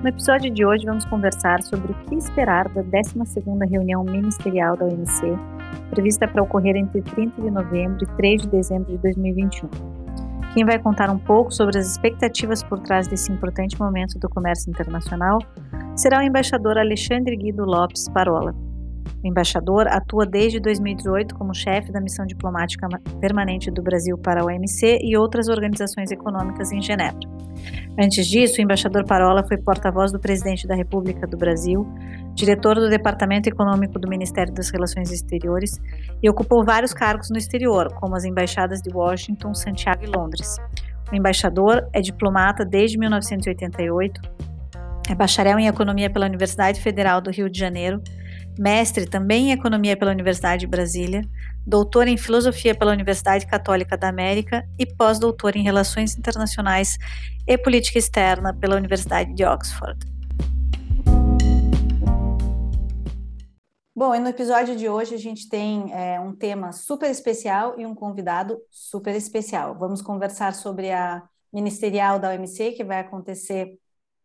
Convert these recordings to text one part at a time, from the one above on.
No episódio de hoje vamos conversar sobre o que esperar da 12ª reunião ministerial da OMC, prevista para ocorrer entre 30 de novembro e 3 de dezembro de 2021. Quem vai contar um pouco sobre as expectativas por trás desse importante momento do comércio internacional será o embaixador Alexandre Guido Lopes Parola. O embaixador atua desde 2018 como chefe da missão diplomática permanente do Brasil para a OMC e outras organizações econômicas em Genebra. Antes disso, o embaixador Parola foi porta-voz do presidente da República do Brasil, diretor do Departamento Econômico do Ministério das Relações Exteriores e ocupou vários cargos no exterior, como as embaixadas de Washington, Santiago e Londres. O embaixador é diplomata desde 1988, é bacharel em Economia pela Universidade Federal do Rio de Janeiro, mestre também em Economia pela Universidade de Brasília, doutor em Filosofia pela Universidade Católica da América e pós-doutor em Relações Internacionais e Política Externa pela Universidade de Oxford. Bom, e no episódio de hoje a gente tem é, um tema super especial e um convidado super especial. Vamos conversar sobre a ministerial da OMC, que vai acontecer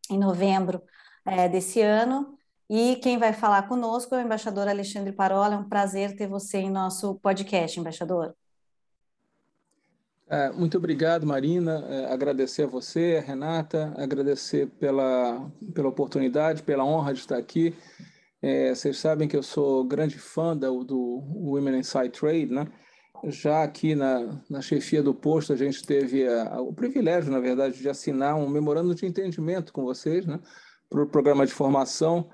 em novembro é, desse ano, e quem vai falar conosco é o embaixador Alexandre Parola. É um prazer ter você em nosso podcast, embaixador. É, muito obrigado, Marina. É, agradecer a você, a Renata, agradecer pela, pela oportunidade, pela honra de estar aqui. É, vocês sabem que eu sou grande fã do, do Women Inside Trade, né? Já aqui na, na chefia do posto, a gente teve a, o privilégio, na verdade, de assinar um memorando de entendimento com vocês, né? Para o programa de formação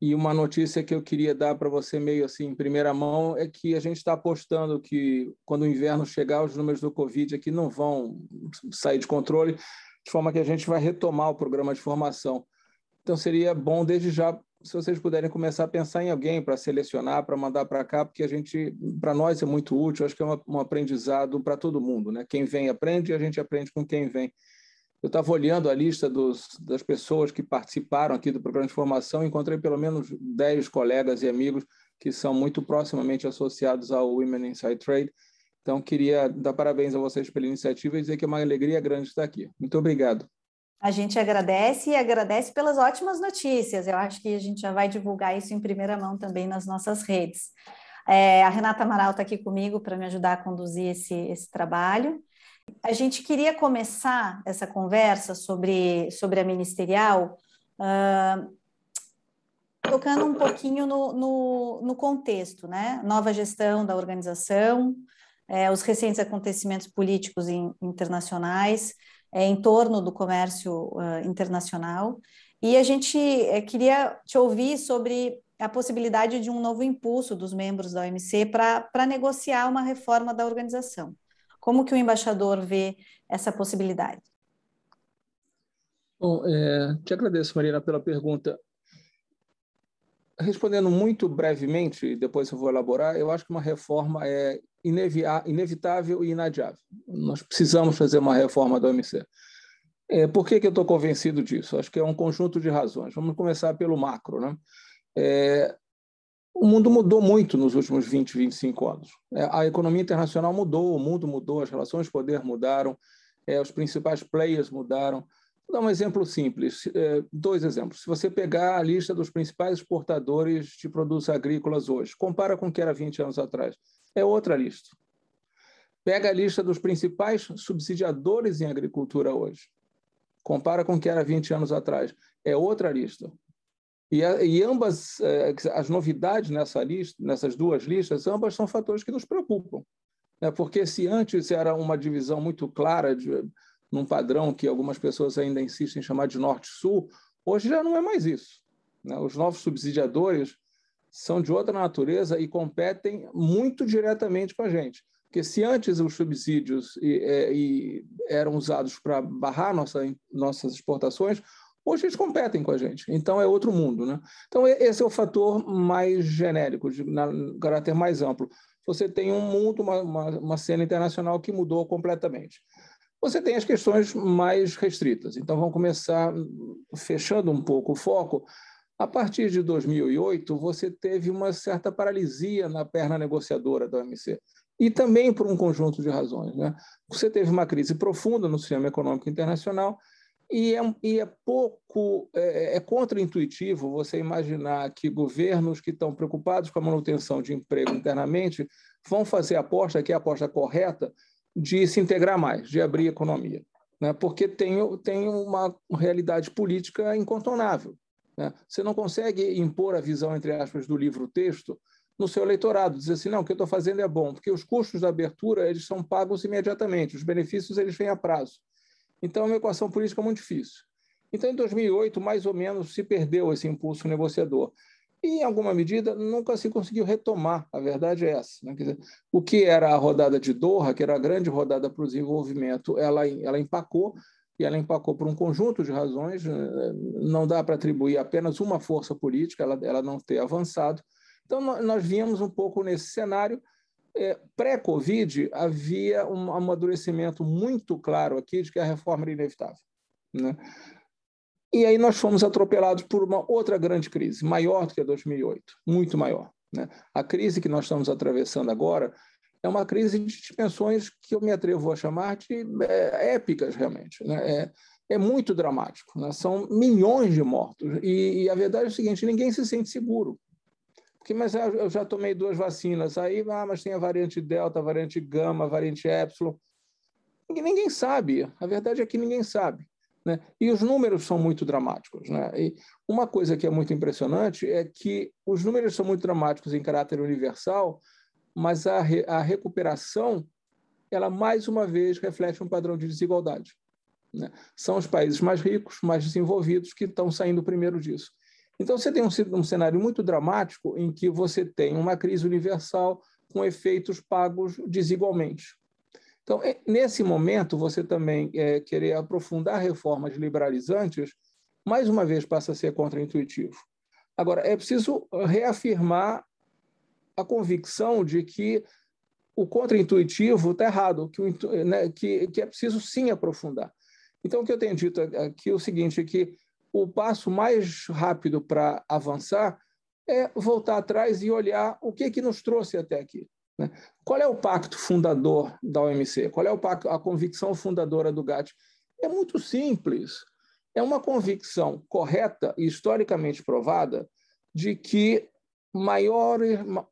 e uma notícia que eu queria dar para você meio assim em primeira mão é que a gente está apostando que quando o inverno chegar, os números do Covid aqui não vão sair de controle, de forma que a gente vai retomar o programa de formação. Então seria bom desde já se vocês puderem começar a pensar em alguém para selecionar, para mandar para cá, porque a gente, para nós é muito útil, acho que é um aprendizado para todo mundo, né? Quem vem aprende e a gente aprende com quem vem. Eu estava olhando a lista dos, das pessoas que participaram aqui do programa de formação, encontrei pelo menos 10 colegas e amigos que são muito proximamente associados ao Women Inside Trade. Então, queria dar parabéns a vocês pela iniciativa e dizer que é uma alegria grande estar aqui. Muito obrigado. A gente agradece e agradece pelas ótimas notícias. Eu acho que a gente já vai divulgar isso em primeira mão também nas nossas redes. É, a Renata Amaral está aqui comigo para me ajudar a conduzir esse, esse trabalho. A gente queria começar essa conversa sobre, sobre a ministerial uh, tocando um pouquinho no, no, no, contexto, né? Nova gestão da organização, é, os recentes acontecimentos políticos in, internacionais é, em torno do comércio uh, internacional. E a gente é, queria te ouvir sobre a possibilidade de um novo impulso dos membros da OMC para negociar uma reforma da organização. Como que o embaixador vê essa possibilidade? Bom, é, te agradeço, Marina, pela pergunta. Respondendo muito brevemente, depois eu vou elaborar, eu acho que uma reforma é inevitável e inadiável. Nós precisamos fazer uma reforma da OMC. É, por que, que eu estou convencido disso? Acho que é um conjunto de razões. Vamos começar pelo macro. Né? É, o mundo mudou muito nos últimos 20, 25 anos. É, a economia internacional mudou, o mundo mudou, as relações de poder mudaram, é, os principais players mudaram. Vou dar um exemplo simples, é, dois exemplos. Se você pegar a lista dos principais exportadores de produtos agrícolas hoje, compara com o que era 20 anos atrás, é outra lista. Pega a lista dos principais subsidiadores em agricultura hoje, compara com o que era 20 anos atrás, é outra lista. E, e ambas, eh, as novidades nessa lista, nessas duas listas, ambas são fatores que nos preocupam. Né? Porque se antes era uma divisão muito clara, de, num padrão que algumas pessoas ainda insistem em chamar de norte-sul, hoje já não é mais isso. Né? Os novos subsidiadores são de outra natureza e competem muito diretamente com a gente. Porque se antes os subsídios e, é, e eram usados para barrar nossa, nossas exportações, hoje eles competem com a gente. Então é outro mundo. Né? Então esse é o fator mais genérico, de na, caráter mais amplo. Você tem um mundo, uma, uma, uma cena internacional que mudou completamente. Você tem as questões mais restritas. Então vamos começar fechando um pouco o foco a partir de 2008, você teve uma certa paralisia na perna negociadora da OMC. E também por um conjunto de razões. Né? Você teve uma crise profunda no sistema econômico internacional e é, e é pouco, é, é contraintuitivo você imaginar que governos que estão preocupados com a manutenção de emprego internamente vão fazer a aposta, que é a aposta correta, de se integrar mais, de abrir a economia. Né? Porque tem, tem uma realidade política incontornável. Né? Você não consegue impor a visão, entre aspas, do livro-texto no seu eleitorado, dizer assim, não, o que eu estou fazendo é bom, porque os custos da abertura eles são pagos imediatamente, os benefícios eles vêm a prazo. Então, é uma equação política muito difícil. Então, em 2008, mais ou menos, se perdeu esse impulso negociador. E, em alguma medida, nunca se conseguiu retomar. A verdade é essa. Né? Dizer, o que era a rodada de Doha, que era a grande rodada para o desenvolvimento, ela, ela empacou, e ela empacou por um conjunto de razões. Eh, não dá para atribuir apenas uma força política, ela, ela não ter avançado. Então, nós víamos um pouco nesse cenário. É, Pré-Covid, havia um amadurecimento muito claro aqui de que a reforma era inevitável. Né? E aí nós fomos atropelados por uma outra grande crise, maior do que a 2008, muito maior. Né? A crise que nós estamos atravessando agora é uma crise de dimensões que eu me atrevo a chamar de é, épicas, realmente. Né? É, é muito dramático. Né? São milhões de mortos. E, e, a verdade é o seguinte: ninguém se sente seguro. Porque, mas eu já tomei duas vacinas, aí, ah, mas tem a variante Delta, a variante Gama, a variante Epsilon. Ninguém, ninguém sabe. A verdade é que ninguém sabe. Né? E os números são muito dramáticos. Né? E uma coisa que é muito impressionante é que os números são muito dramáticos em caráter universal, mas a, re, a recuperação, ela mais uma vez reflete um padrão de desigualdade. Né? São os países mais ricos, mais desenvolvidos, que estão saindo primeiro disso. Então, você tem um, um cenário muito dramático em que você tem uma crise universal com efeitos pagos desigualmente. Então, nesse momento, você também é, querer aprofundar reformas liberalizantes, mais uma vez passa a ser contraintuitivo. Agora, é preciso reafirmar a convicção de que o contraintuitivo está errado, que, o, né, que, que é preciso sim aprofundar. Então, o que eu tenho dito aqui é o seguinte, é que o passo mais rápido para avançar é voltar atrás e olhar o que, que nos trouxe até aqui. Né? Qual é o pacto fundador da OMC? Qual é o pacto, a convicção fundadora do GATT? É muito simples. É uma convicção correta e historicamente provada de que maior,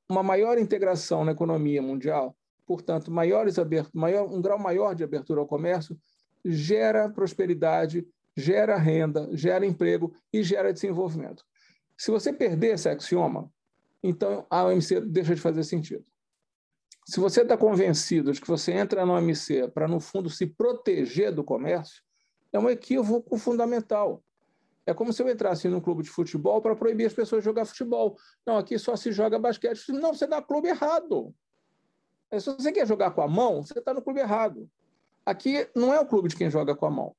uma maior integração na economia mundial, portanto, maiores maior, um grau maior de abertura ao comércio, gera prosperidade, gera renda, gera emprego e gera desenvolvimento. Se você perder esse axioma, então a OMC deixa de fazer sentido. Se você está convencido de que você entra na OMC para, no fundo, se proteger do comércio, é um equívoco fundamental. É como se eu entrasse num clube de futebol para proibir as pessoas de jogar futebol. Não, aqui só se joga basquete. Não, você dá clube errado. É, se você quer jogar com a mão, você está no clube errado. Aqui não é o clube de quem joga com a mão.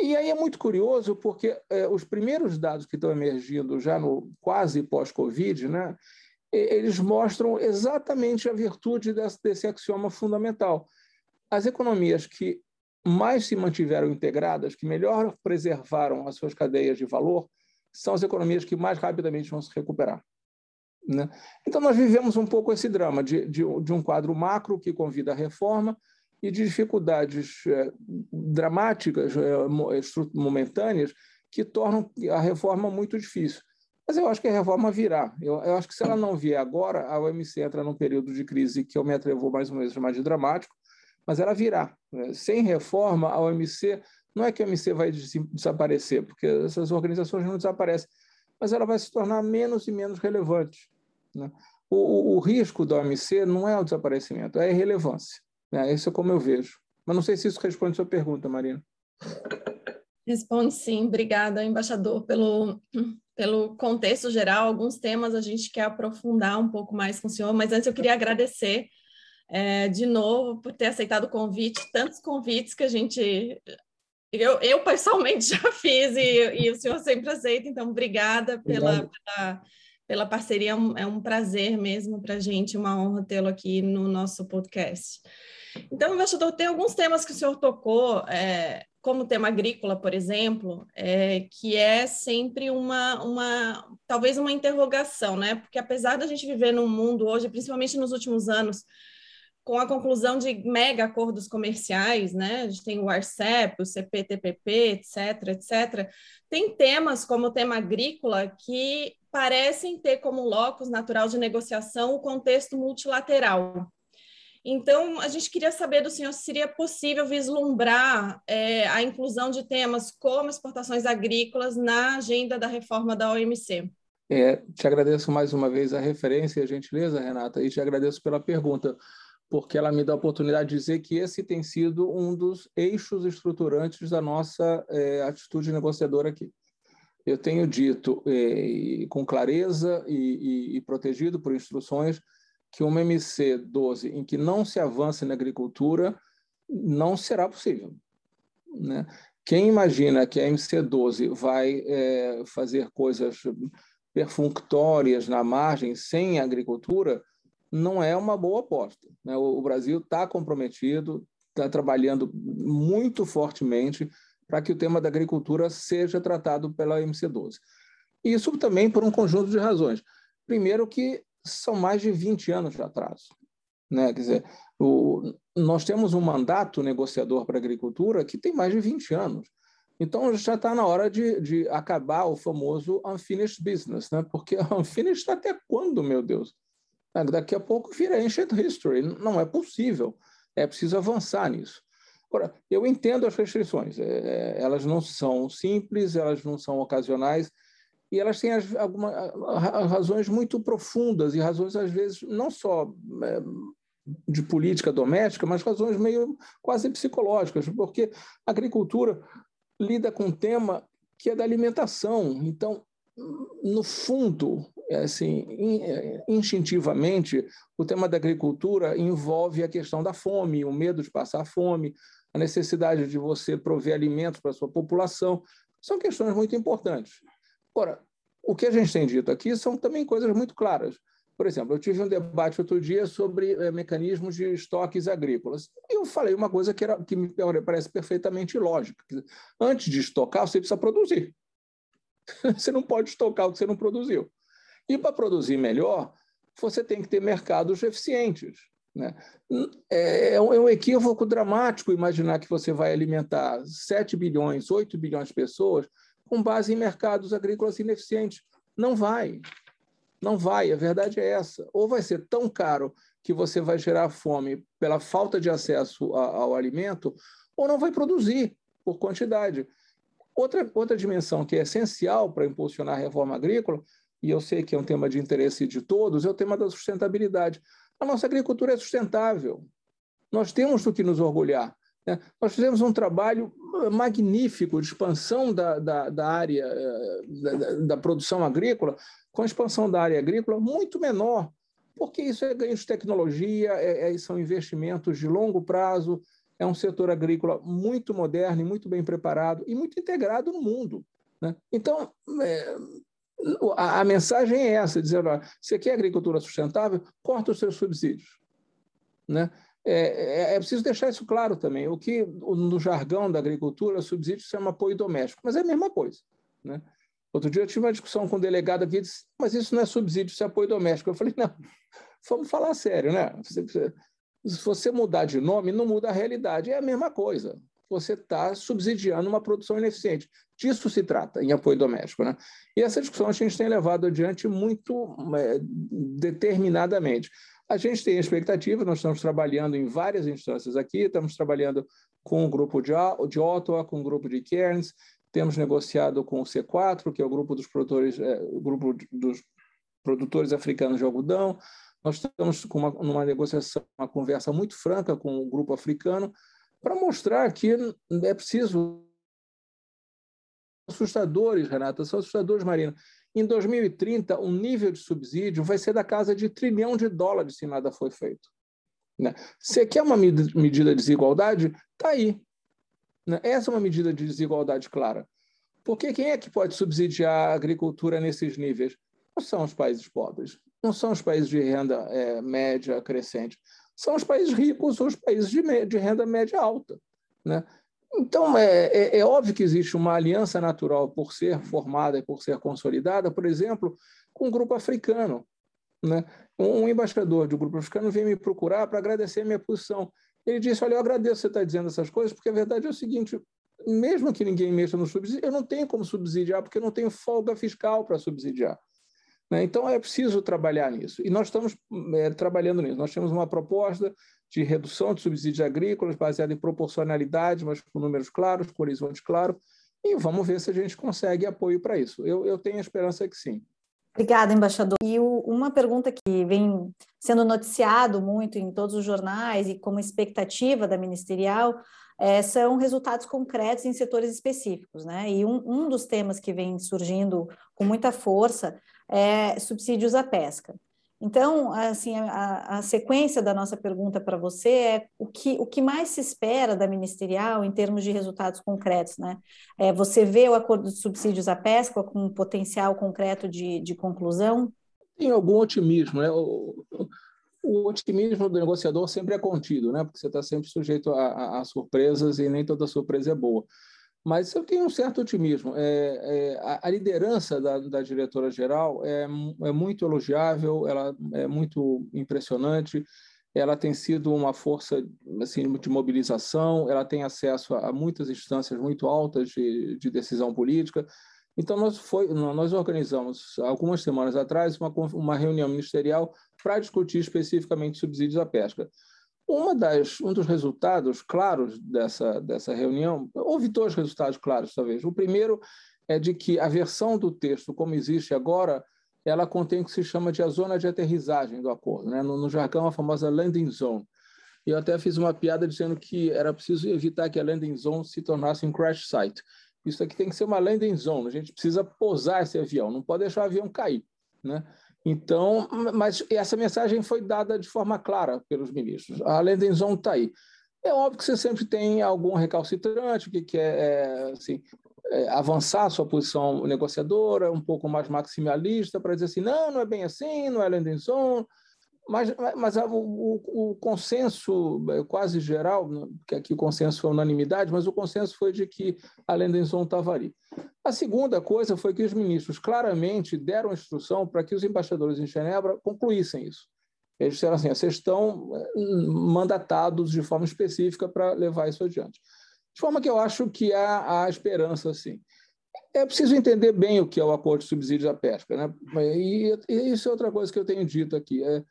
E aí é muito curioso, porque é, os primeiros dados que estão emergindo já no quase pós-Covid, né, eles mostram exatamente a virtude desse, desse axioma fundamental. As economias que mais se mantiveram integradas, que melhor preservaram as suas cadeias de valor, são as economias que mais rapidamente vão se recuperar. Né? Então, nós vivemos um pouco esse drama de, de, de, um quadro macro que convida à reforma e de dificuldades é, dramáticas, é, momentâneas, que tornam a reforma muito difícil. Mas eu acho que a reforma virá. Eu, eu, acho que se ela não vier agora, a OMC entra num período de crise que eu me atrevo mais ou menos a chamar de dramático, mas ela virá. Né? Sem reforma, a OMC, não é que a OMC vai desaparecer, porque essas organizações não desaparecem, mas ela vai se tornar menos e menos relevante. Né? O, o, o, risco da OMC não é o desaparecimento, é a irrelevância. Né? Isso é como eu vejo. Mas não sei se isso responde a sua pergunta, Marina. Responde sim. Obrigada, embaixador, pelo, pelo contexto geral. Alguns temas a gente quer aprofundar um pouco mais com o senhor, mas antes eu queria agradecer é, de novo por ter aceitado o convite, tantos convites que a gente. Eu, eu pessoalmente já fiz e, e o senhor sempre aceita, então obrigada pela, pela, pela, parceria, é um prazer mesmo para a gente, uma honra tê-lo aqui no nosso podcast. Então, embaixador, tem alguns temas que o senhor tocou, é, como o tema agrícola, por exemplo, é, que é sempre uma, uma, talvez uma interrogação, né? Porque apesar da gente viver num mundo hoje, principalmente nos últimos anos, com a conclusão de mega acordos comerciais, né? A gente tem o ARCEP, o CPTPP, etc, etc. Tem temas como o tema agrícola que parecem ter como locus natural de negociação o contexto multilateral. Então, a gente queria saber do senhor se seria possível vislumbrar é, a inclusão de temas como exportações agrícolas na agenda da reforma da OMC. É, te agradeço mais uma vez a referência e a gentileza, Renata, e te agradeço pela pergunta porque ela me dá a oportunidade de dizer que esse tem sido um dos eixos estruturantes da nossa é, atitude negociadora aqui. Eu tenho dito é, com clareza e, e, e, protegido por instruções que uma MC 12 em que não se avance na agricultura não será possível. Né? Quem imagina que a MC 12 vai é, fazer coisas perfunctórias na margem sem agricultura não é uma boa aposta. Né? O Brasil está comprometido, está trabalhando muito fortemente para que o tema da agricultura seja tratado pela MC12. Isso também por um conjunto de razões. Primeiro, que são mais de 20 anos de atraso. Né? Quer dizer, o, nós temos um mandato negociador para a agricultura que tem mais de 20 anos. Então, já está na hora de, de, acabar o famoso unfinished business, né? porque unfinished até quando, meu Deus? Ah, daqui a pouco vira ancient history. Não é possível. É preciso avançar nisso. Agora, eu entendo as restrições. É, elas não são simples, elas não são ocasionais, e elas têm algumas razões muito profundas e razões, às vezes, não só é, de política doméstica, mas razões meio quase psicológicas, porque a agricultura lida com um tema que é da alimentação. Então, no fundo, é assim, é, instintivamente, o tema da agricultura envolve a questão da fome, o medo de passar fome, a necessidade de você prover alimentos para a sua população. São questões muito importantes. Ora, o que a gente tem dito aqui são também coisas muito claras. Por exemplo, eu tive um debate outro dia sobre é, mecanismos de estoques agrícolas. E eu falei uma coisa que, era, que me parece perfeitamente lógica. Antes de estocar, você precisa produzir. Você não pode estocar o que você não produziu. E para produzir melhor, você tem que ter mercados eficientes. Né? É, é, é um equívoco dramático imaginar que você vai alimentar 7 bilhões, 8 bilhões de pessoas com base em mercados agrícolas ineficientes. Não vai. Não vai. A verdade é essa. Ou vai ser tão caro que você vai gerar fome pela falta de acesso ao alimento, ou não vai produzir por quantidade. Outra, outra dimensão que é essencial para impulsionar a reforma agrícola e eu sei que é um tema de interesse de todos, é o tema da sustentabilidade. A nossa agricultura é sustentável. Nós temos do que nos orgulhar. Né? Nós fizemos um trabalho magnífico de expansão da, da, da área eh, da, da, produção agrícola, com a expansão da área agrícola muito menor, porque isso é ganho de tecnologia, é, é, são investimentos de longo prazo, é um setor agrícola muito moderno e muito bem preparado e muito integrado no mundo. Né? Então, é, a, a mensagem é essa, dizendo, ó, você quer agricultura sustentável, corta os seus subsídios. Né? É, é, é, preciso deixar isso claro também. O que no jargão da agricultura, subsídio se chama apoio doméstico, mas é a mesma coisa. Né? Outro dia eu tive uma discussão com um delegado aqui disse, mas isso não é subsídio, isso é apoio doméstico. Eu falei, não, vamos falar sério, né? Se você mudar de nome, não muda a realidade, é a mesma coisa você está subsidiando uma produção ineficiente. Disso se trata em apoio doméstico. Né? E essa discussão a gente tem levado adiante muito é, determinadamente. A gente tem expectativa, nós estamos trabalhando em várias instâncias aqui, estamos trabalhando com o grupo de, de Ottawa, com o grupo de Cairns, temos negociado com o C4, que é o grupo dos produtores, é, o grupo dos produtores africanos de algodão. Nós estamos com uma, numa negociação, uma conversa muito franca com o grupo africano, para mostrar que é preciso assustadores, Renata, são assustadores, Marina. Em 2030, o nível de subsídio vai ser da casa de trilhão de dólares se nada for feito. Né? Você quer uma medida de desigualdade? Está aí. Né? Essa é uma medida de desigualdade clara. Porque quem é que pode subsidiar a agricultura nesses níveis? Não são os países pobres, não são os países de renda é, média crescente, são os países ricos ou os países de, de renda média alta. Né? Então, é, é, é, óbvio que existe uma aliança natural por ser formada e por ser consolidada, por exemplo, com o grupo africano. Né? Um embaixador do grupo africano veio me procurar para agradecer a minha posição. Ele disse: Olha, eu agradeço você estar dizendo essas coisas, porque a verdade é o seguinte: mesmo que ninguém mexa no subsídio, eu não tenho como subsidiar, porque eu não tenho folga fiscal para subsidiar. Né? Então, é preciso trabalhar nisso. E nós estamos é, trabalhando nisso. Nós temos uma proposta de redução de subsídios agrícolas baseada em proporcionalidade, mas com números claros, com horizonte claro, e vamos ver se a gente consegue apoio para isso. Eu, eu tenho a esperança que sim. Obrigada, embaixador. E o, uma pergunta que vem sendo noticiado muito em todos os jornais e como expectativa da ministerial é, são resultados concretos em setores específicos, né? E um, um dos temas que vem surgindo com muita força é subsídios à pesca. Então, assim, a, a sequência da nossa pergunta para você é o que, o que mais se espera da ministerial em termos de resultados concretos, né? É, você vê o acordo de subsídios à pesca com um potencial concreto de, de conclusão? Tem algum otimismo, né? O, o otimismo do negociador sempre é contido, né? Porque você está sempre sujeito a, a, a surpresas e nem toda surpresa é boa mas eu tenho um certo otimismo. É, é, a, a, liderança da, da diretora-geral é, é, muito elogiável, ela é muito impressionante, ela tem sido uma força assim, de mobilização, ela tem acesso a, a muitas instâncias muito altas de, de, decisão política. Então, nós, foi, nós organizamos, algumas semanas atrás, uma, uma reunião ministerial para discutir especificamente subsídios à pesca. Uma das, um dos resultados claros dessa, dessa reunião, houve dois resultados claros, talvez. O primeiro é de que a versão do texto, como existe agora, ela contém o que se chama de a zona de aterrissagem do acordo, né? no, no jargão a famosa landing zone. E eu até fiz uma piada dizendo que era preciso evitar que a landing zone se tornasse um crash site. Isso aqui tem que ser uma landing zone, a gente precisa pousar esse avião, não pode deixar o avião cair. Né? Então, mas essa mensagem foi dada de forma clara pelos ministros. A landing zone está aí. É óbvio que você sempre tem algum recalcitrante que quer é, assim, é, avançar a sua posição negociadora, um pouco mais maximalista, para dizer assim, não, não é bem assim, não é landing zone, mas, mas o, o, consenso é, quase geral, né, que aqui o consenso foi unanimidade, mas o consenso foi de que a Lendenson estava ali. A segunda coisa foi que os ministros claramente deram instrução para que os embaixadores em Genebra concluíssem isso. Eles disseram assim: vocês estão é, mandatados de forma específica para levar isso adiante. De forma que eu acho que há, há esperança, sim. É preciso entender bem o que é o acordo de subsídios à pesca. Né? E, e isso é outra coisa que eu tenho dito aqui. É,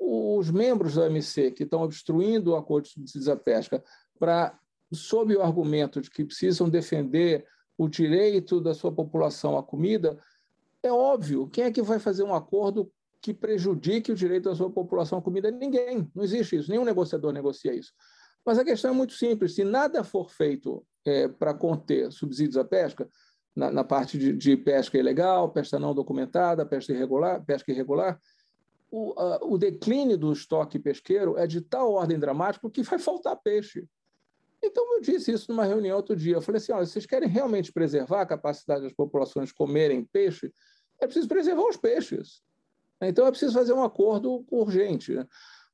os membros da OMC que estão obstruindo o acordo de subsídios à pesca para, sob o argumento de que precisam defender o direito da sua população à comida, é óbvio, quem é que vai fazer um acordo que prejudique o direito da sua população à comida? Ninguém, não existe isso, nenhum negociador negocia isso. Mas a questão é muito simples: se nada for feito é, para conter subsídios à pesca, na, na parte de, de, pesca ilegal, pesca não documentada, pesca irregular, pesca irregular, o, o declínio do estoque pesqueiro é de tal ordem dramática que vai faltar peixe. Então, eu disse isso numa reunião outro dia. Eu falei assim: olha, vocês querem realmente preservar a capacidade das populações comerem peixe? É preciso preservar os peixes. Então, é preciso fazer um acordo urgente.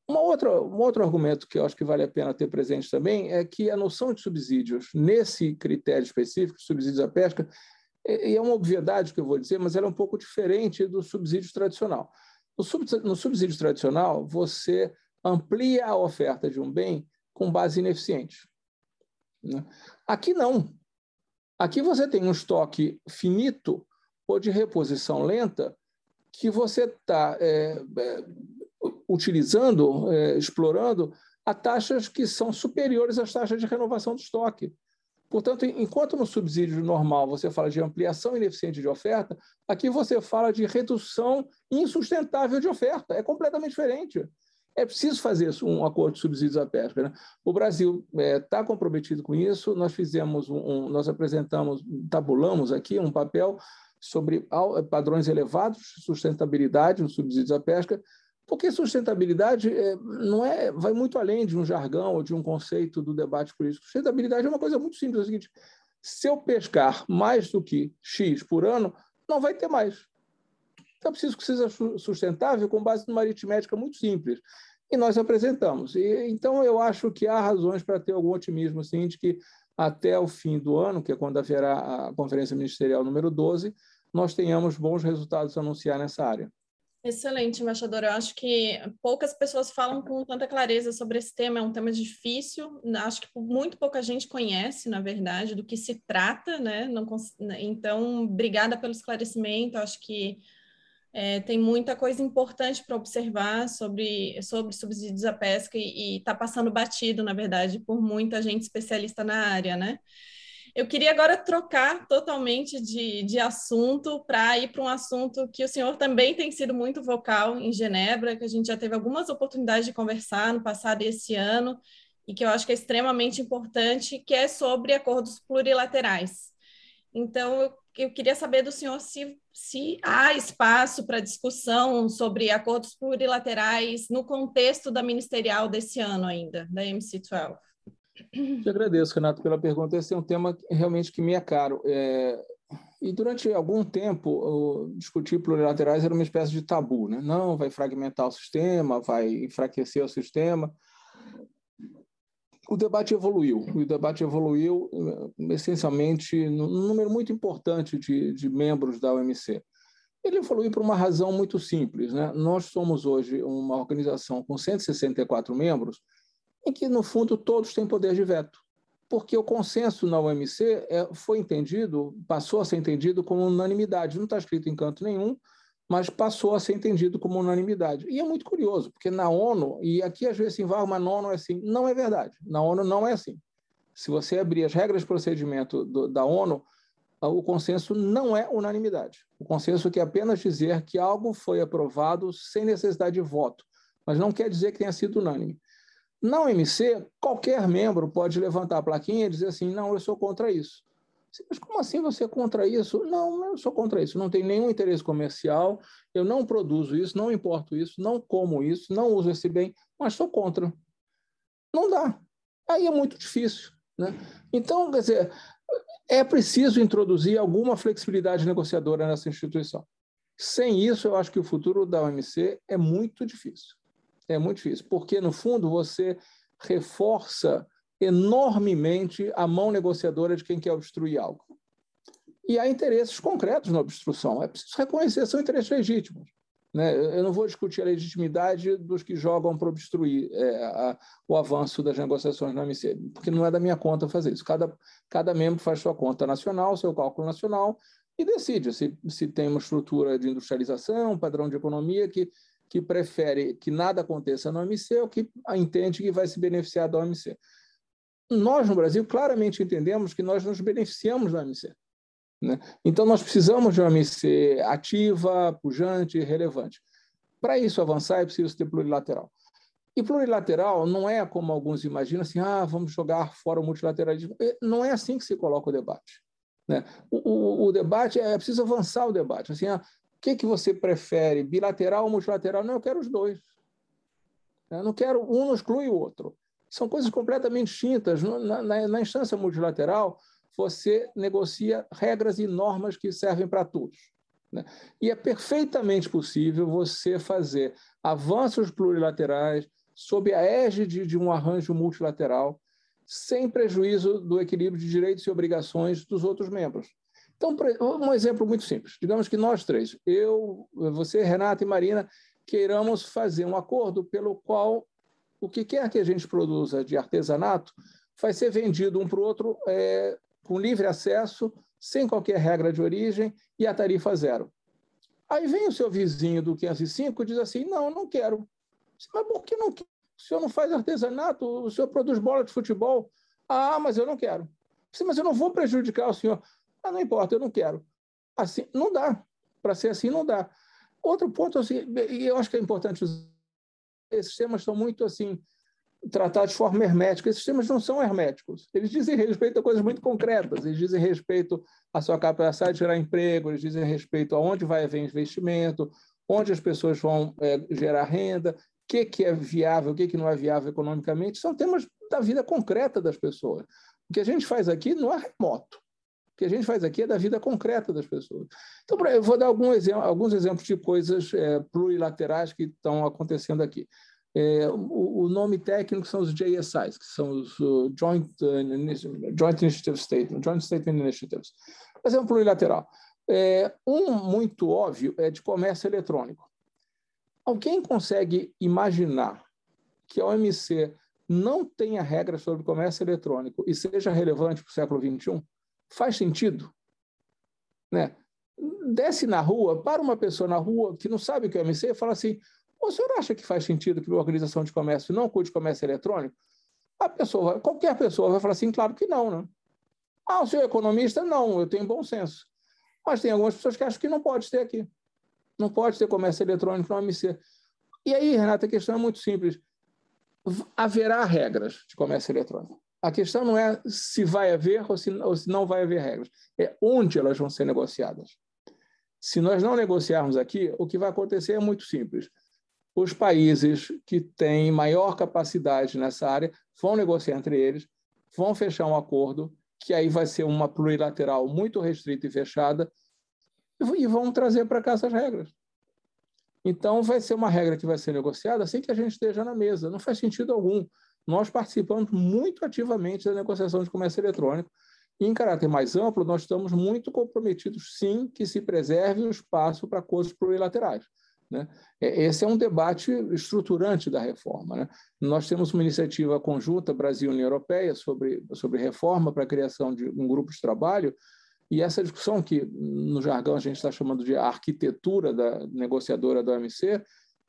Uma outra, um outro argumento que eu acho que vale a pena ter presente também é que a noção de subsídios, nesse critério específico, subsídios à pesca, é, é uma obviedade que eu vou dizer, mas ela é um pouco diferente do subsídio tradicional. No, sub, no subsídio tradicional, você amplia a oferta de um bem com base ineficiente. Né? Aqui não. Aqui você tem um estoque finito ou de reposição lenta que você está é, é, utilizando, é, explorando a taxas que são superiores às taxas de renovação do estoque. Portanto, enquanto no subsídio normal você fala de ampliação ineficiente de oferta, aqui você fala de redução insustentável de oferta. É completamente diferente. É preciso fazer um acordo de subsídios à pesca. Né? O Brasil está é, comprometido com isso. Nós fizemos um, um, nós apresentamos, tabulamos aqui um papel sobre padrões elevados de sustentabilidade nos subsídios à pesca, porque sustentabilidade é, não é, vai muito além de um jargão ou de um conceito do debate político. Sustentabilidade é uma coisa muito simples, é o seguinte: se eu pescar mais do que X por ano, não vai ter mais. Então, é preciso que seja sustentável com base numa aritmética muito simples. E nós apresentamos. E, então, eu acho que há razões para ter algum otimismo, assim, de que até o fim do ano, que é quando haverá a Conferência Ministerial número 12, nós tenhamos bons resultados a anunciar nessa área. Excelente, embaixador. Eu acho que poucas pessoas falam com tanta clareza sobre esse tema. É um tema difícil. Acho que muito pouca gente conhece, na verdade, do que se trata, né? Não, então, obrigada pelo esclarecimento. Acho que é, tem muita coisa importante para observar sobre, sobre subsídios à pesca e está passando batido, na verdade, por muita gente especialista na área, né? Eu queria agora trocar totalmente de, de assunto para ir para um assunto que o senhor também tem sido muito vocal em Genebra, que a gente já teve algumas oportunidades de conversar no passado e esse ano, e que eu acho que é extremamente importante, que é sobre acordos plurilaterais. Então, eu, eu queria saber do senhor se, se há espaço para discussão sobre acordos plurilaterais no contexto da ministerial desse ano ainda, da MC12. Te agradeço, Renato, pela pergunta. Esse é um tema realmente que me é caro. É... E durante algum tempo, discutir plurilaterais era uma espécie de tabu, né? Não, vai fragmentar o sistema, vai enfraquecer o sistema. O debate evoluiu. O debate evoluiu eh, essencialmente num número muito importante de, de membros da OMC. Ele evoluiu por uma razão muito simples. Né? Nós somos hoje uma organização com 164 membros em que, no fundo, todos têm poder de veto, porque o consenso na OMC é, foi entendido, passou a ser entendido como unanimidade. Não está escrito em canto nenhum, mas passou a ser entendido como unanimidade. E é muito curioso, porque na ONU, e aqui às vezes se vai, mas na ONU é assim. Não é verdade. Na ONU não é assim. Se você abrir as regras de procedimento do, da ONU, o consenso não é unanimidade. O consenso quer apenas dizer que algo foi aprovado sem necessidade de voto, mas não quer dizer que tenha sido unânime. Na OMC, qualquer membro pode levantar a plaquinha e dizer assim: não, eu sou contra isso. Mas como assim você é contra isso? Não, eu sou contra isso. Não tem nenhum interesse comercial, eu não produzo isso, não importo isso, não como isso, não uso esse bem, mas sou contra. Não dá. Aí é muito difícil. Né? Então, quer dizer, é preciso introduzir alguma flexibilidade negociadora nessa instituição. Sem isso, eu acho que o futuro da OMC é muito difícil é muito difícil, porque, no fundo, você reforça enormemente a mão negociadora de quem quer obstruir algo. E há interesses concretos na obstrução. É preciso reconhecer, são interesses legítimos. Né? Eu não vou discutir a legitimidade dos que jogam para obstruir é, a, o avanço das negociações na OMC, porque não é da minha conta fazer isso. Cada, cada membro faz sua conta nacional, seu cálculo nacional, e decide se, se tem uma estrutura de industrialização, um padrão de economia que que prefere que nada aconteça na OMC ou que entende que vai se beneficiar da OMC. Nós, no Brasil, claramente entendemos que nós nos beneficiamos da OMC. Né? Então, nós precisamos de uma OMC ativa, pujante relevante. Para isso avançar, é preciso ter plurilateral. E plurilateral não é como alguns imaginam, assim, ah, vamos jogar fora o multilateralismo. É, não é assim que se coloca o debate. Né? O, o, o, debate, é, é preciso avançar o debate. Assim, ah, que, que você prefere, bilateral ou multilateral? Não, eu quero os dois. Eu não quero, um não exclui o outro. São coisas completamente distintas. Na, na, na instância multilateral, você negocia regras e normas que servem para todos. Né? E é perfeitamente possível você fazer avanços plurilaterais sob a égide de um arranjo multilateral, sem prejuízo do equilíbrio de direitos e obrigações dos outros membros. Então, um exemplo muito simples. Digamos que nós três, eu, você, Renata e Marina, queiramos fazer um acordo pelo qual o que quer que a gente produza de artesanato vai ser vendido um para o outro é, com livre acesso, sem qualquer regra de origem e a tarifa zero. Aí vem o seu vizinho do 505 e diz assim: não, não quero. Mas por que não quer? O senhor não faz artesanato, o senhor produz bola de futebol. Ah, mas eu não quero. Mas eu não vou prejudicar o senhor. Ah, não importa, eu não quero. Assim, não dá. Para ser assim, não dá. Outro ponto, assim, e eu acho que é importante esses temas são muito assim tratados de forma hermética. Esses temas não são herméticos. Eles dizem respeito a coisas muito concretas. Eles dizem respeito à sua capacidade de gerar emprego, eles dizem respeito a onde vai haver investimento, onde as pessoas vão é, gerar renda, o que, que é viável, o que, que não é viável economicamente. São temas da vida concreta das pessoas. O que a gente faz aqui não é remoto. Que a gente faz aqui é da vida concreta das pessoas. Então, eu vou dar algum exemplo, alguns exemplos de coisas é, plurilaterais que estão acontecendo aqui. É, o, o, nome técnico são os JSIs, que são os Joint, uh, Joint Initiative Statement, Joint Statement Initiatives. Um plurilateral. É, um muito óbvio é de comércio eletrônico. Alguém consegue imaginar que a OMC não tenha regras sobre comércio eletrônico e seja relevante para o século XXI? Faz sentido? Né? Desce na rua, para uma pessoa na rua que não sabe o que é OMC e fala assim: o senhor acha que faz sentido que uma organização de comércio não cuide de comércio eletrônico? A pessoa, qualquer pessoa vai falar assim, claro que não, né? Ah, o senhor é economista? Não, eu tenho bom senso. Mas tem algumas pessoas que acham que não pode ter aqui. Não pode ter comércio eletrônico no OMC. E aí, Renata, a questão é muito simples. Haverá regras de comércio eletrônico. A questão não é se vai haver ou se, ou se não vai haver regras. É onde elas vão ser negociadas. Se nós não negociarmos aqui, o que vai acontecer é muito simples os países que têm maior capacidade nessa área vão negociar entre eles, vão fechar um acordo, que aí vai ser uma plurilateral muito restrita e fechada, e vão trazer para cá essas regras. Então, vai ser uma regra que vai ser negociada assim que a gente esteja na mesa. Não faz sentido algum. Nós participamos muito ativamente da negociação de comércio eletrônico. E, em caráter mais amplo, nós estamos muito comprometidos, sim, que se preserve o espaço para acordos plurilaterais. Né? É, esse é um debate estruturante da reforma. Né? Nós temos uma iniciativa conjunta Brasil-União Europeia sobre, sobre reforma para a criação de um grupo de trabalho, e essa discussão, que no jargão a gente está chamando de arquitetura da negociadora da OMC,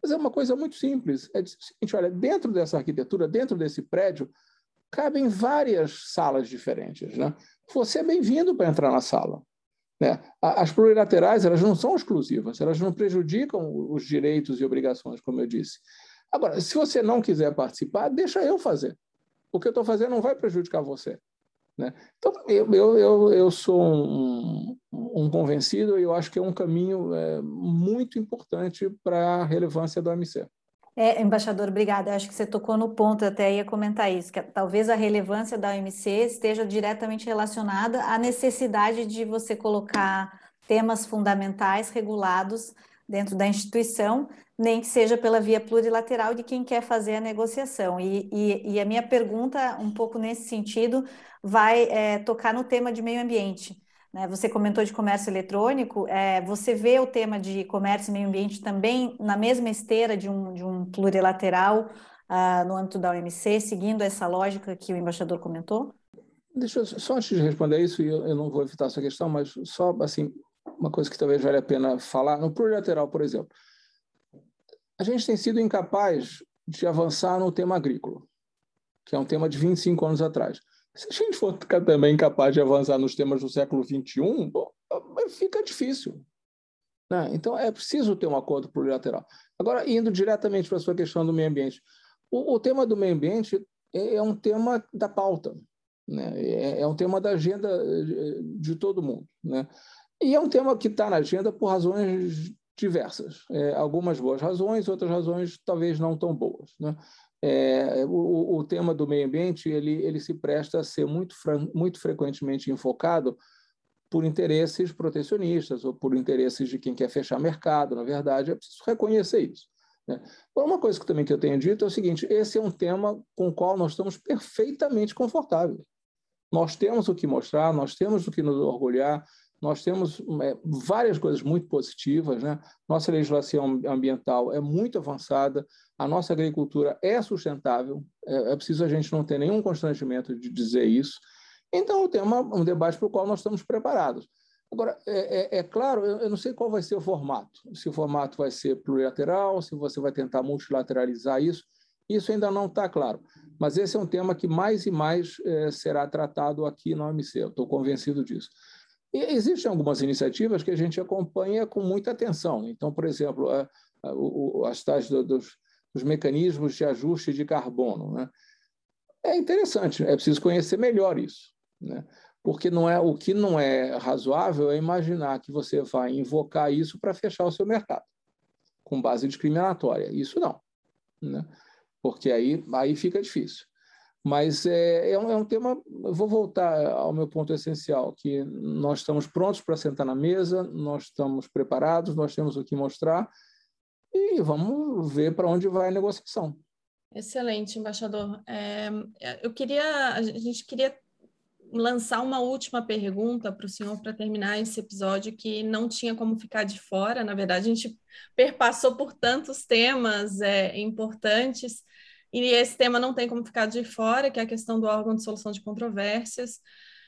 mas é uma coisa muito simples. É o seguinte: olha, dentro dessa arquitetura, dentro desse prédio, cabem várias salas diferentes. Né? Você é bem-vindo para entrar na sala. Né? As plurilaterais elas não são exclusivas, elas não prejudicam os direitos e obrigações, como eu disse. Agora, se você não quiser participar, deixa eu fazer. O que eu estou fazendo não vai prejudicar você. Né? Então, eu, eu, eu, sou um, um convencido e eu acho que é um caminho é, muito importante para a relevância do OMC. É, embaixador, obrigada. Acho que você tocou no ponto, eu até ia comentar isso, que talvez a relevância da OMC esteja diretamente relacionada à necessidade de você colocar temas fundamentais regulados dentro da instituição, nem que seja pela via plurilateral de quem quer fazer a negociação. E, e, e a minha pergunta, um pouco nesse sentido, vai é, tocar no tema de meio ambiente. Né? Você comentou de comércio eletrônico, é, você vê o tema de comércio e meio ambiente também na mesma esteira de um, de um plurilateral uh, no âmbito da OMC, seguindo essa lógica que o embaixador comentou? Deixa eu, só antes de responder isso, eu, eu não vou evitar essa questão, mas só assim, uma coisa que talvez valha a pena falar. No plurilateral, por exemplo, a gente tem sido incapaz de avançar no tema agrícola, que é um tema de 25 anos atrás. Se a gente for também capaz de avançar nos temas do século XXI, bom, fica difícil. Né? Então, é preciso ter um acordo plurilateral. Agora, indo diretamente para a sua questão do meio ambiente. O, o tema do meio ambiente é, é um tema da pauta, né? é, é um tema da agenda de, de todo mundo. Né? E é um tema que está na agenda por razões diversas. É, algumas boas razões, outras razões talvez não tão boas. Né? É, o, o, tema do meio ambiente ele, ele se presta a ser muito, muito frequentemente enfocado por interesses protecionistas ou por interesses de quem quer fechar mercado, na verdade, é preciso reconhecer isso. Né? Uma coisa que também que eu tenho dito é o seguinte, esse é um tema com o qual nós estamos perfeitamente confortáveis. Nós temos o que mostrar, nós temos o que nos orgulhar, nós temos é, várias coisas muito positivas, né? Nossa legislação ambiental é muito avançada, a nossa agricultura é sustentável, é, é preciso a gente não ter nenhum constrangimento de dizer isso. Então, tem uma, um debate para o qual nós estamos preparados. Agora, é, é, é claro, eu, eu, não sei qual vai ser o formato. Se o formato vai ser plurilateral, se você vai tentar multilateralizar isso, isso ainda não está claro. Mas esse é um tema que mais e mais é, será tratado aqui na OMC, eu estou convencido disso. E existem algumas iniciativas que a gente acompanha com muita atenção. Então, por exemplo, a, a, as tais do, dos, os mecanismos de ajuste de carbono. Né? É interessante, é preciso conhecer melhor isso. Né? Porque não é o que não é razoável é imaginar que você vai invocar isso para fechar o seu mercado com base discriminatória. Isso não, né? porque aí, aí fica difícil. Mas é, é, um, é um tema. Vou voltar ao meu ponto essencial, que nós estamos prontos para sentar na mesa, nós estamos preparados, nós temos o que mostrar e vamos ver para onde vai a negociação. Excelente, embaixador. É, eu queria, a gente queria lançar uma última pergunta para o senhor para terminar esse episódio que não tinha como ficar de fora. Na verdade, a gente perpassou por tantos temas é, importantes e esse tema não tem como ficar de fora, que é a questão do órgão de solução de controvérsias.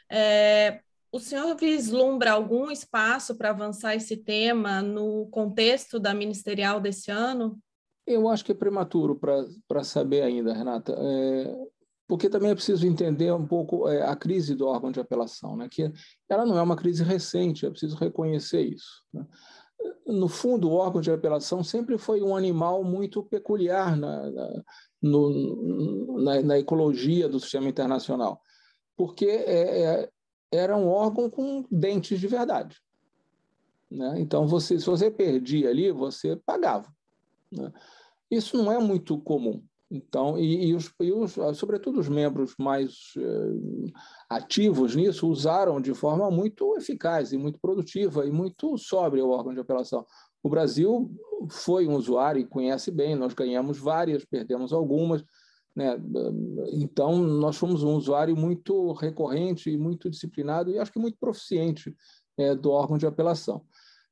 É, o senhor vislumbra algum espaço para avançar esse tema no contexto da ministerial desse ano? Eu acho que é prematuro para saber ainda, Renata. É, porque também é preciso entender um pouco é, a crise do órgão de apelação, né? que ela não é uma crise recente, é preciso reconhecer isso. Né? No fundo, o órgão de apelação sempre foi um animal muito peculiar na, na, no, na, na ecologia do sistema internacional, porque é, é, era um órgão com dentes de verdade. Né? Então, você, se você perdia ali, você pagava. Né? Isso não é muito comum. Então, e, e, os, e os, sobretudo os membros mais eh, ativos nisso usaram de forma muito eficaz e muito produtiva e muito sóbria o órgão de apelação. O Brasil foi um usuário e conhece bem, nós ganhamos várias, perdemos algumas, né? Então, nós fomos um usuário muito recorrente e muito disciplinado e acho que muito proficiente é, do órgão de apelação.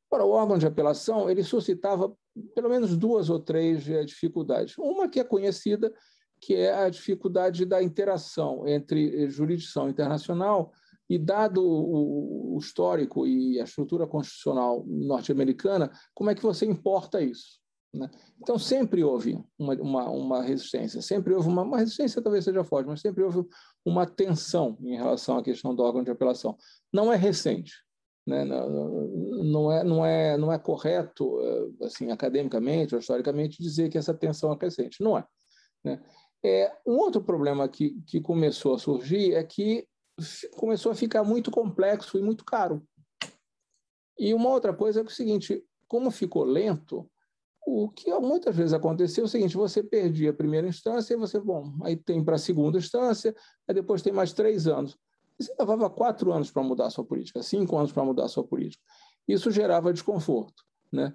Para o órgão de apelação, ele suscitava pelo menos duas ou três é, dificuldades. Uma que é conhecida, que é a dificuldade da interação entre jurisdição internacional e, dado o histórico e a estrutura constitucional norte-americana, como é que você importa isso? Né? Então, sempre houve uma, uma, uma, resistência, sempre houve uma, uma resistência, talvez seja forte, mas sempre houve uma tensão em relação à questão do órgão de apelação. Não é recente, né? não, é, não, é, não é correto, eh, assim, academicamente ou historicamente, dizer que essa tensão é recente. Não é. Né? é um outro problema que, que começou a surgir é que começou a ficar muito complexo e muito caro. E uma outra coisa é, o seguinte, como ficou lento, o que muitas vezes aconteceu é o seguinte: você perdia a primeira instância, e você, bom, aí tem para a segunda instância, aí depois tem mais três anos. Você levava quatro anos para mudar a sua política, cinco anos para mudar a sua política. Isso gerava desconforto. Né?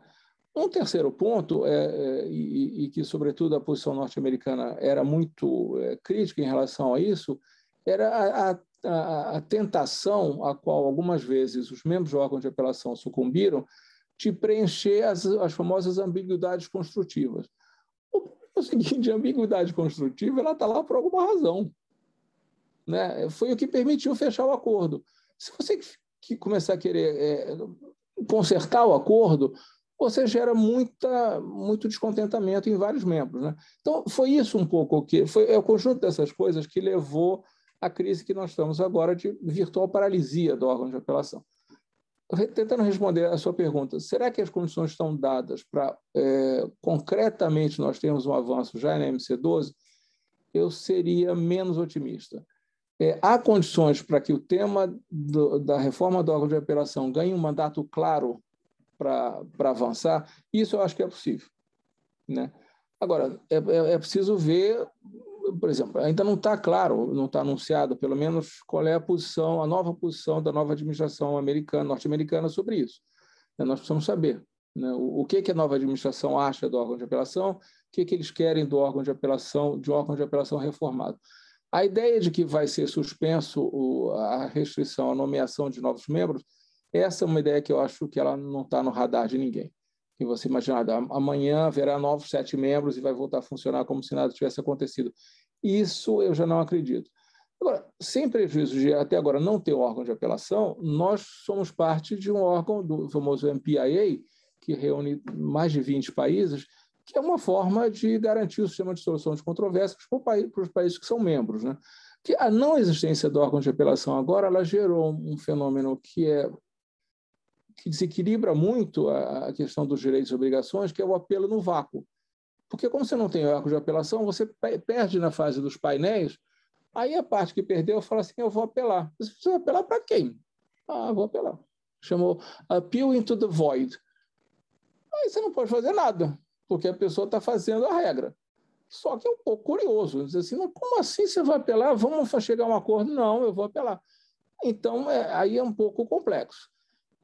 Um terceiro ponto, é, é e, e, que, sobretudo, a posição norte-americana era muito é, crítica em relação a isso, era a, a, a, a, tentação a qual algumas vezes os membros do órgão de apelação sucumbiram de preencher as, as famosas ambiguidades construtivas. O, o seguinte, a ambiguidade construtiva ela está lá por alguma razão. Né? Foi o que permitiu fechar o acordo. Se você que começar a querer é, consertar o acordo, você gera muita, muito descontentamento em vários membros. Né? Então, foi isso um pouco que foi é o conjunto dessas coisas que levou à crise que nós estamos agora de virtual paralisia do órgão de apelação tentando responder a sua pergunta, será que as condições estão dadas para é, concretamente nós termos um avanço já na MC12? Eu seria menos otimista. É, há condições para que o tema do, da reforma do órgão de apelação ganhe um mandato claro para avançar? Isso eu acho que é possível. Né? Agora, é, é, é preciso ver por exemplo, ainda não está claro, não está anunciado, pelo menos, qual é a posição, a nova posição da nova administração americana, norte-americana sobre isso. Né, nós precisamos saber né, o, que, que a nova administração acha do órgão de apelação, o que, que eles querem do órgão de apelação, de um órgão de apelação reformado. A ideia de que vai ser suspenso a restrição à nomeação de novos membros, essa é uma ideia que eu acho que ela não está no radar de ninguém que você imaginar, amanhã haverá novos sete membros e vai voltar a funcionar como se nada tivesse acontecido. Isso eu já não acredito. Agora, sem prejuízo de até agora não ter órgão de apelação, nós somos parte de um órgão do famoso MPIA, que reúne mais de 20 países, que é uma forma de garantir o sistema de solução de controvérsias para os países que são membros. Né? Que a não existência do órgão de apelação agora ela gerou um fenômeno que é que desequilibra muito a questão dos direitos e obrigações, que é o apelo no vácuo. Porque como você não tem órgão de apelação, você perde na fase dos painéis, aí a parte que perdeu fala assim, eu vou apelar. Você vai apelar para quem? Ah, vou apelar. Chamou Appeal into the Void. Aí você não pode fazer nada, porque a pessoa está fazendo a regra. Só que é um pouco curioso. Dizer assim, como assim você vai apelar? Vamos chegar a um acordo? Não, eu vou apelar. Então, é, aí é um pouco complexo.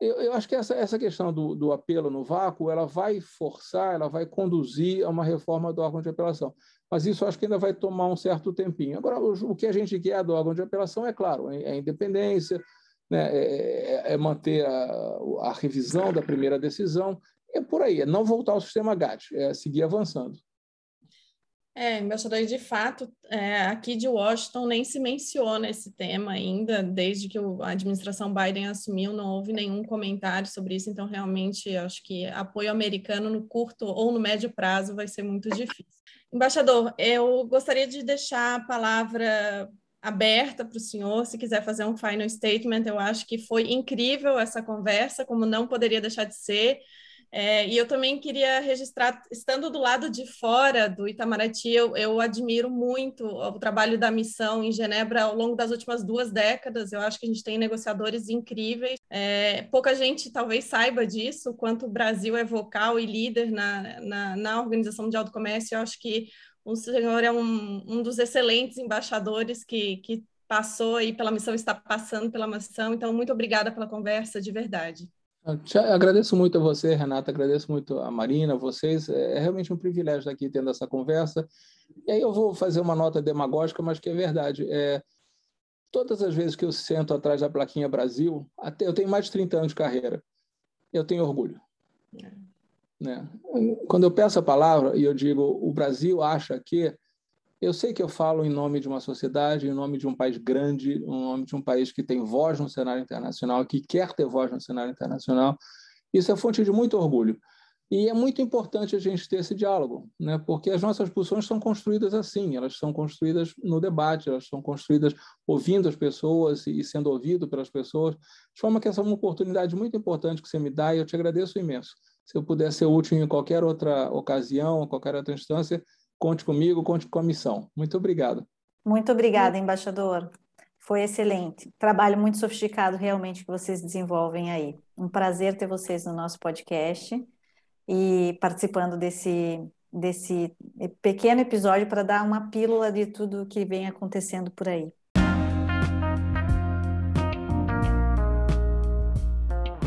Eu, eu acho que essa, essa questão do, do, apelo no vácuo, ela vai forçar, ela vai conduzir a uma reforma do órgão de apelação. Mas isso acho que ainda vai tomar um certo tempinho. Agora, o, o que a gente quer do órgão de apelação é, claro, é, é independência, né, é, é, é manter a, a, revisão da primeira decisão, é por aí, é não voltar ao sistema GATT, é seguir avançando. É, embaixador, de fato, é, aqui de Washington nem se menciona esse tema ainda, desde que a administração Biden assumiu, não houve nenhum comentário sobre isso, então realmente acho que apoio americano no curto ou no médio prazo vai ser muito difícil. Embaixador, eu gostaria de deixar a palavra aberta para o senhor, se quiser fazer um final statement, eu acho que foi incrível essa conversa, como não poderia deixar de ser. É, e eu também queria registrar, estando do lado de fora do Itamaraty, eu, eu, admiro muito o trabalho da missão em Genebra ao longo das últimas duas décadas. Eu acho que a gente tem negociadores incríveis. É, pouca gente talvez saiba disso, o quanto o Brasil é vocal e líder na, na, na Organização Mundial do Comércio. Eu acho que o senhor é um, um dos excelentes embaixadores que, que passou aí pela missão, está passando pela missão. Então, muito obrigada pela conversa, de verdade. Agradeço muito a você, Renata, agradeço muito a Marina, a vocês. É, é realmente um privilégio estar aqui tendo essa conversa. E aí eu vou fazer uma nota demagógica, mas que é verdade. É, todas as vezes que eu sento atrás da plaquinha Brasil, até eu tenho mais de 30 anos de carreira, eu tenho orgulho. É. Né? Quando eu peço a palavra e eu digo o Brasil acha que eu sei que eu falo em nome de uma sociedade, em nome de um país grande, em nome de um país que tem voz no cenário internacional, que quer ter voz no cenário internacional. Isso é fonte de muito orgulho. E é muito importante a gente ter esse diálogo, né? porque as nossas posições são construídas assim, elas são construídas no debate, elas são construídas ouvindo as pessoas e sendo ouvido pelas pessoas, de forma que essa é uma oportunidade muito importante que você me dá e eu te agradeço imenso. Se eu puder ser útil em qualquer outra ocasião, qualquer outra instância, Conte comigo, conte com a missão. Muito obrigado. Muito obrigada, embaixador. Foi excelente. Trabalho muito sofisticado realmente que vocês desenvolvem aí. Um prazer ter vocês no nosso podcast e participando desse, desse pequeno episódio para dar uma pílula de tudo que vem acontecendo por aí.